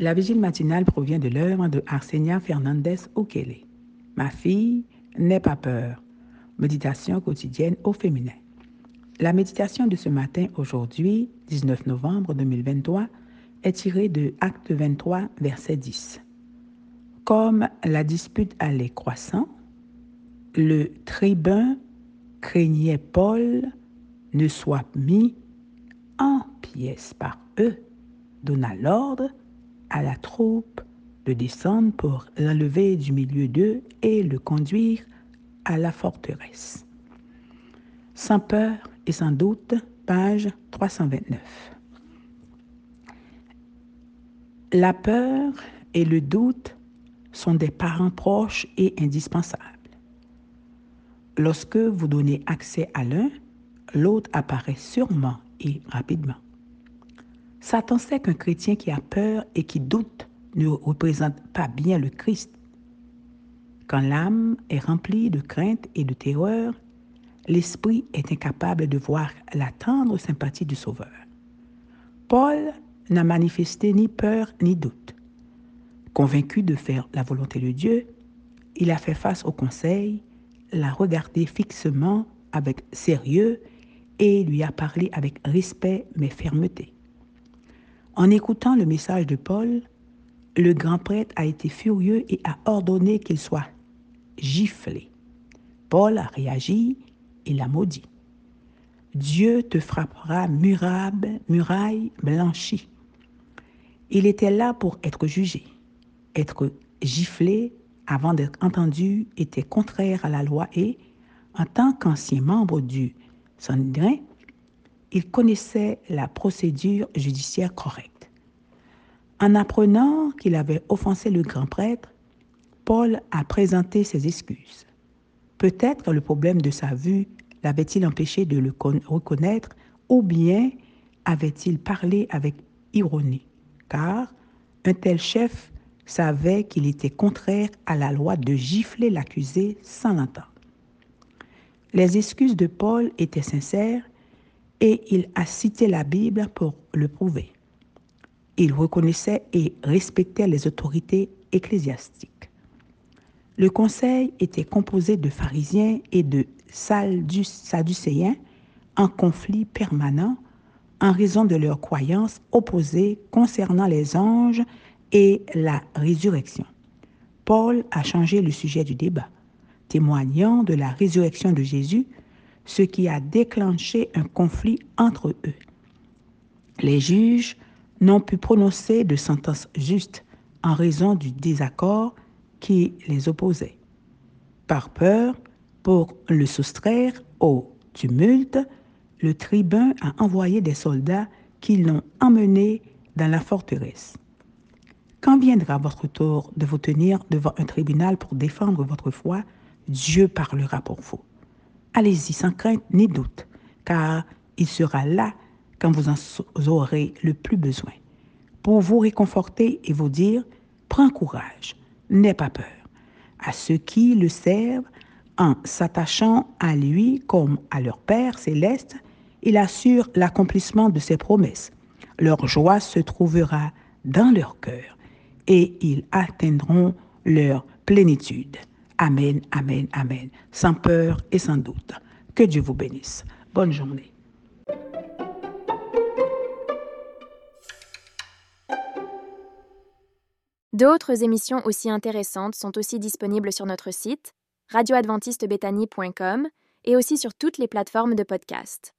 La vigile matinale provient de l'œuvre de Arsenia Fernandez Ukele. Ma fille, n'aie pas peur. Méditation quotidienne au féminin. La méditation de ce matin, aujourd'hui, 19 novembre 2023, est tirée de Acte 23, verset 10. Comme la dispute allait croissant, le tribun craignait Paul ne soit mis en pièces par eux, donna l'ordre à la troupe de descendre pour l'enlever du milieu d'eux et le conduire à la forteresse. Sans peur et sans doute, page 329. La peur et le doute sont des parents proches et indispensables. Lorsque vous donnez accès à l'un, l'autre apparaît sûrement et rapidement. Satan sait qu'un chrétien qui a peur et qui doute ne représente pas bien le Christ. Quand l'âme est remplie de crainte et de terreur, l'esprit est incapable de voir la tendre sympathie du Sauveur. Paul n'a manifesté ni peur ni doute. Convaincu de faire la volonté de Dieu, il a fait face au conseil, l'a regardé fixement avec sérieux et lui a parlé avec respect mais fermeté. En écoutant le message de Paul, le grand prêtre a été furieux et a ordonné qu'il soit giflé. Paul a réagi et l'a maudit. Dieu te frappera muraille, muraille blanchie. Il était là pour être jugé. Être giflé avant d'être entendu était contraire à la loi et, en tant qu'ancien membre du Sanhedrin, il connaissait la procédure judiciaire correcte. En apprenant qu'il avait offensé le grand prêtre, Paul a présenté ses excuses. Peut-être le problème de sa vue l'avait-il empêché de le reconnaître ou bien avait-il parlé avec ironie, car un tel chef savait qu'il était contraire à la loi de gifler l'accusé sans l'entendre. Les excuses de Paul étaient sincères et il a cité la Bible pour le prouver. Il reconnaissait et respectait les autorités ecclésiastiques. Le conseil était composé de pharisiens et de sadducéens en conflit permanent en raison de leurs croyances opposées concernant les anges et la résurrection. Paul a changé le sujet du débat, témoignant de la résurrection de Jésus ce qui a déclenché un conflit entre eux. Les juges n'ont pu prononcer de sentence juste en raison du désaccord qui les opposait. Par peur, pour le soustraire au tumulte, le tribun a envoyé des soldats qui l'ont emmené dans la forteresse. Quand viendra votre tour de vous tenir devant un tribunal pour défendre votre foi, Dieu parlera pour vous. Allez-y sans crainte ni doute, car il sera là quand vous en aurez le plus besoin, pour vous réconforter et vous dire, prends courage, n'aie pas peur. À ceux qui le servent, en s'attachant à lui comme à leur Père céleste, il assure l'accomplissement de ses promesses. Leur joie se trouvera dans leur cœur et ils atteindront leur plénitude. Amen, amen, amen. Sans peur et sans doute. Que Dieu vous bénisse. Bonne journée. D'autres émissions aussi intéressantes sont aussi disponibles sur notre site radioadventistebethany.com et aussi sur toutes les plateformes de podcast.